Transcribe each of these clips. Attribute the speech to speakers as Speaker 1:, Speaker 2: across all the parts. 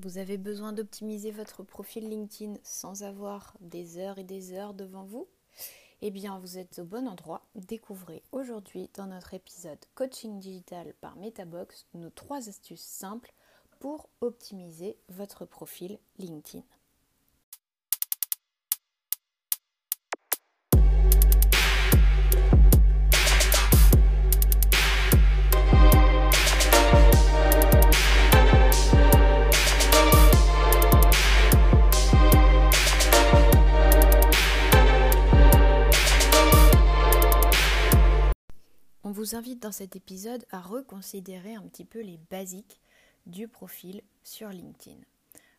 Speaker 1: Vous avez besoin d'optimiser votre profil LinkedIn sans avoir des heures et des heures devant vous? Eh bien, vous êtes au bon endroit. Découvrez aujourd'hui dans notre épisode Coaching Digital par Metabox nos trois astuces simples pour optimiser votre profil LinkedIn. Vous invite dans cet épisode à reconsidérer un petit peu les basiques du profil sur LinkedIn.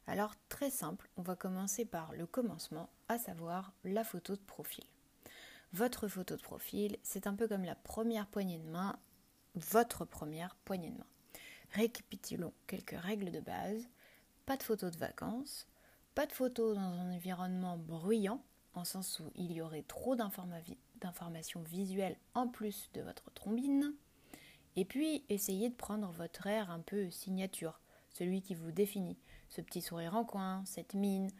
Speaker 1: Alors très simple, on va commencer par le commencement, à savoir la photo de profil. Votre photo de profil, c'est un peu comme la première poignée de main, votre première poignée de main. Récapitulons quelques règles de base. Pas de photo de vacances, pas de photo dans un environnement bruyant, en sens où il y aurait trop d'informations visuelles en plus de votre trombine. Et puis, essayez de prendre votre air un peu signature, celui qui vous définit. Ce petit sourire en coin, cette mine.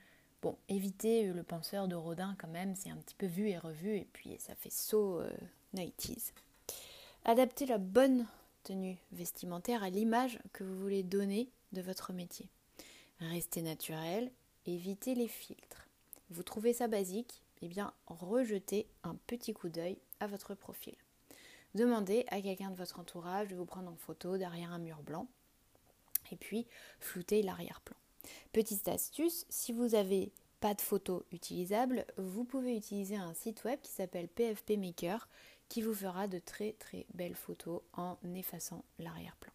Speaker 1: Bon, évitez le penseur de Rodin quand même, c'est un petit peu vu et revu, et puis ça fait saut euh, 90s. Adaptez la bonne tenue vestimentaire à l'image que vous voulez donner de votre métier. Restez naturel, évitez les filtres. Vous trouvez ça basique, eh bien, rejetez un petit coup d'œil à votre profil. Demandez à quelqu'un de votre entourage de vous prendre en photo derrière un mur blanc et puis floutez l'arrière-plan. Petite astuce, si vous n'avez pas de photos utilisables, vous pouvez utiliser un site web qui s'appelle PFP Maker qui vous fera de très très belles photos en effaçant l'arrière-plan.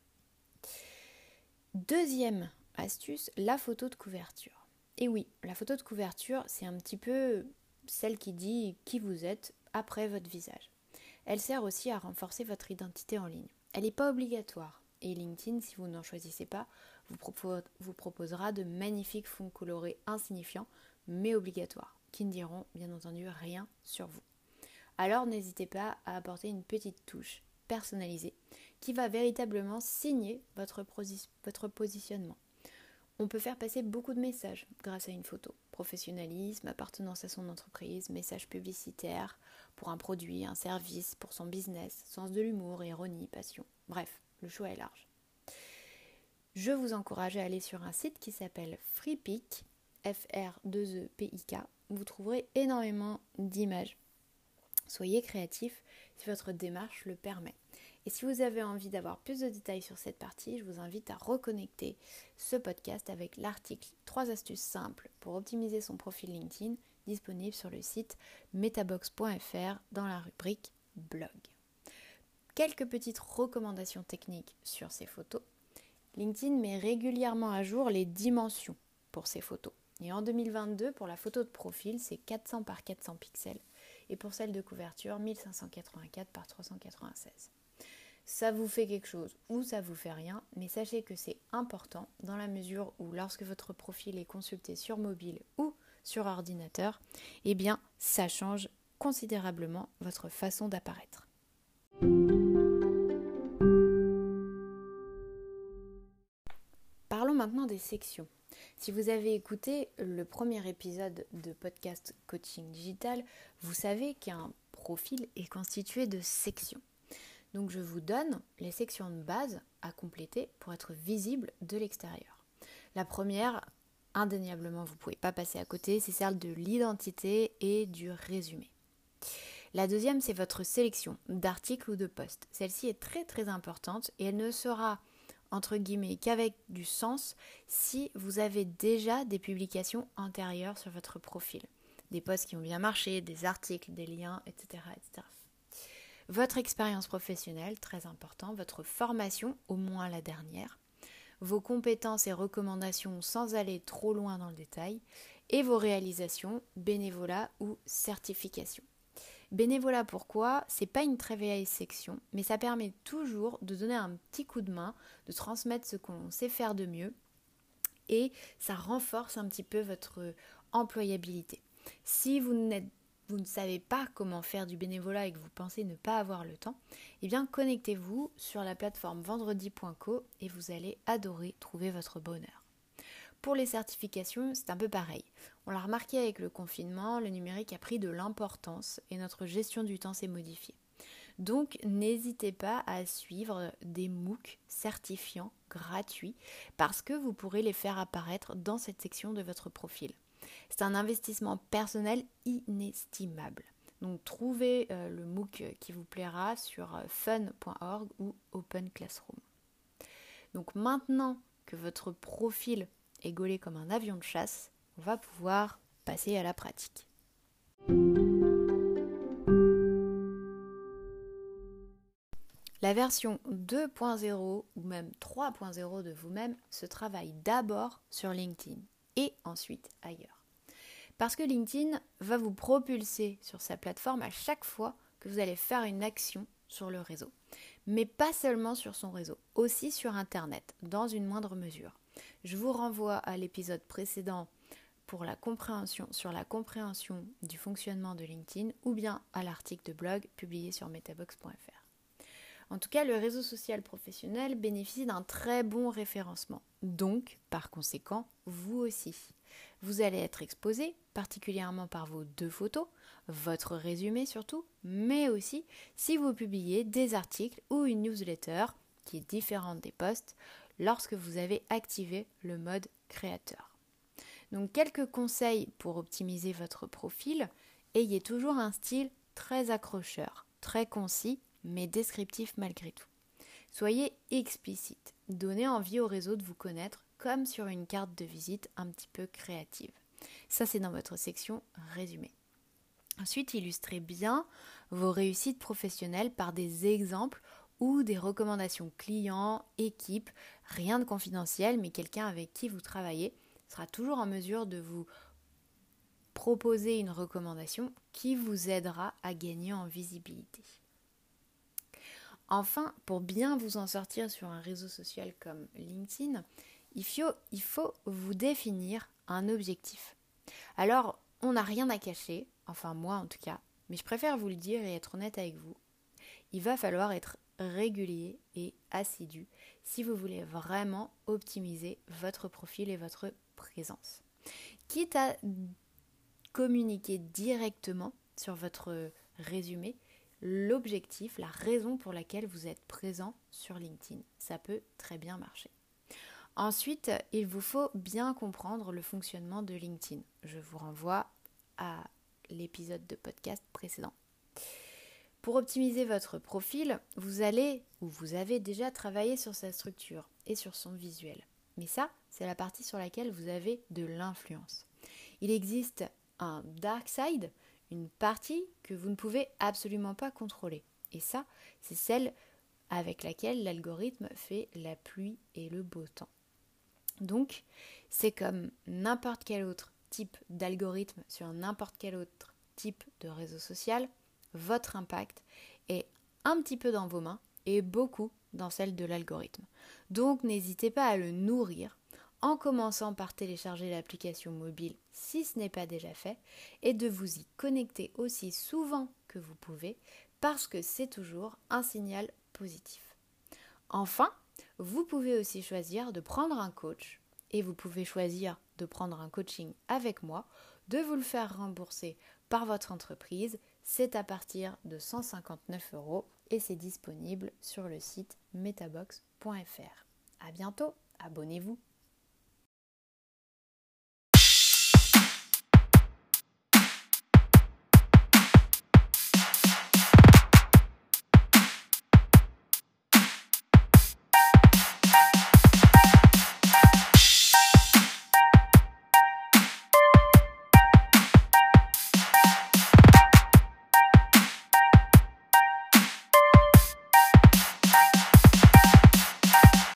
Speaker 1: Deuxième astuce, la photo de couverture. Et oui, la photo de couverture, c'est un petit peu celle qui dit qui vous êtes après votre visage. Elle sert aussi à renforcer votre identité en ligne. Elle n'est pas obligatoire et LinkedIn, si vous n'en choisissez pas, vous, proposera de magnifiques fonds colorés insignifiants mais obligatoires, qui ne diront bien entendu rien sur vous. Alors n'hésitez pas à apporter une petite touche personnalisée qui va véritablement signer votre, positionnement. On peut faire passer beaucoup de messages grâce à une photo. Professionnalisme, appartenance à son entreprise, message publicitaire pour un produit, un service, pour son business, sens de l'humour, ironie, passion. Bref, le choix est large. Je vous encourage à aller sur un site qui s'appelle FreePic, F-R-2-E-P-I-K. Vous trouverez énormément d'images. Soyez créatif si votre démarche le permet. Et si vous avez envie d'avoir plus de détails sur cette partie, je vous invite à reconnecter ce podcast avec l'article 3 astuces simples pour optimiser son profil LinkedIn disponible sur le site metabox.fr dans la rubrique blog. Quelques petites recommandations techniques sur ces photos. LinkedIn met régulièrement à jour les dimensions pour ces photos. Et en 2022, pour la photo de profil, c'est 400 par 400 pixels. Et pour celle de couverture, 1584 par 396 ça vous fait quelque chose ou ça vous fait rien, mais sachez que c'est important dans la mesure où lorsque votre profil est consulté sur mobile ou sur ordinateur, eh bien ça change considérablement votre façon d'apparaître. Parlons maintenant des sections. Si vous avez écouté le premier épisode de podcast Coaching Digital, vous savez qu'un profil est constitué de sections. Donc je vous donne les sections de base à compléter pour être visible de l'extérieur. La première, indéniablement, vous ne pouvez pas passer à côté, c'est celle de l'identité et du résumé. La deuxième, c'est votre sélection d'articles ou de posts. Celle-ci est très très importante et elle ne sera entre guillemets qu'avec du sens si vous avez déjà des publications antérieures sur votre profil. Des posts qui ont bien marché, des articles, des liens, etc. etc votre expérience professionnelle, très important, votre formation, au moins la dernière, vos compétences et recommandations sans aller trop loin dans le détail, et vos réalisations, bénévolat ou certification. Bénévolat pourquoi? C'est pas une très vieille section, mais ça permet toujours de donner un petit coup de main, de transmettre ce qu'on sait faire de mieux et ça renforce un petit peu votre employabilité. Si vous n'êtes vous ne savez pas comment faire du bénévolat et que vous pensez ne pas avoir le temps, eh bien connectez-vous sur la plateforme vendredi.co et vous allez adorer trouver votre bonheur. Pour les certifications, c'est un peu pareil. On l'a remarqué avec le confinement, le numérique a pris de l'importance et notre gestion du temps s'est modifiée. Donc n'hésitez pas à suivre des MOOC certifiants gratuits parce que vous pourrez les faire apparaître dans cette section de votre profil. C'est un investissement personnel inestimable. Donc trouvez euh, le MOOC qui vous plaira sur euh, fun.org ou Open Classroom. Donc maintenant que votre profil est gaulé comme un avion de chasse, on va pouvoir passer à la pratique. La version 2.0 ou même 3.0 de vous-même se travaille d'abord sur LinkedIn et ensuite ailleurs. Parce que LinkedIn va vous propulser sur sa plateforme à chaque fois que vous allez faire une action sur le réseau. Mais pas seulement sur son réseau, aussi sur Internet, dans une moindre mesure. Je vous renvoie à l'épisode précédent pour la compréhension sur la compréhension du fonctionnement de LinkedIn ou bien à l'article de blog publié sur metabox.fr. En tout cas, le réseau social professionnel bénéficie d'un très bon référencement. Donc, par conséquent, vous aussi. Vous allez être exposé, particulièrement par vos deux photos, votre résumé surtout, mais aussi si vous publiez des articles ou une newsletter qui est différente des posts lorsque vous avez activé le mode créateur. Donc quelques conseils pour optimiser votre profil. Ayez toujours un style très accrocheur, très concis mais descriptif malgré tout. Soyez explicite, donnez envie au réseau de vous connaître comme sur une carte de visite un petit peu créative. Ça, c'est dans votre section résumé. Ensuite, illustrez bien vos réussites professionnelles par des exemples ou des recommandations clients, équipes, rien de confidentiel, mais quelqu'un avec qui vous travaillez sera toujours en mesure de vous proposer une recommandation qui vous aidera à gagner en visibilité. Enfin, pour bien vous en sortir sur un réseau social comme LinkedIn, il faut, il faut vous définir un objectif. Alors, on n'a rien à cacher, enfin moi en tout cas, mais je préfère vous le dire et être honnête avec vous. Il va falloir être régulier et assidu si vous voulez vraiment optimiser votre profil et votre présence. Quitte à communiquer directement sur votre résumé, l'objectif, la raison pour laquelle vous êtes présent sur LinkedIn. Ça peut très bien marcher. Ensuite, il vous faut bien comprendre le fonctionnement de LinkedIn. Je vous renvoie à l'épisode de podcast précédent. Pour optimiser votre profil, vous allez ou vous avez déjà travaillé sur sa structure et sur son visuel. Mais ça, c'est la partie sur laquelle vous avez de l'influence. Il existe un dark side, une partie que vous ne pouvez absolument pas contrôler. Et ça, c'est celle avec laquelle l'algorithme fait la pluie et le beau temps. Donc, c'est comme n'importe quel autre type d'algorithme sur n'importe quel autre type de réseau social, votre impact est un petit peu dans vos mains et beaucoup dans celle de l'algorithme. Donc n'hésitez pas à le nourrir en commençant par télécharger l'application mobile si ce n'est pas déjà fait et de vous y connecter aussi souvent que vous pouvez parce que c'est toujours un signal positif. Enfin, vous pouvez aussi choisir de prendre un coach et vous pouvez choisir de prendre un coaching avec moi, de vous le faire rembourser par votre entreprise. C'est à partir de 159 euros et c'est disponible sur le site metabox.fr. A bientôt, abonnez-vous.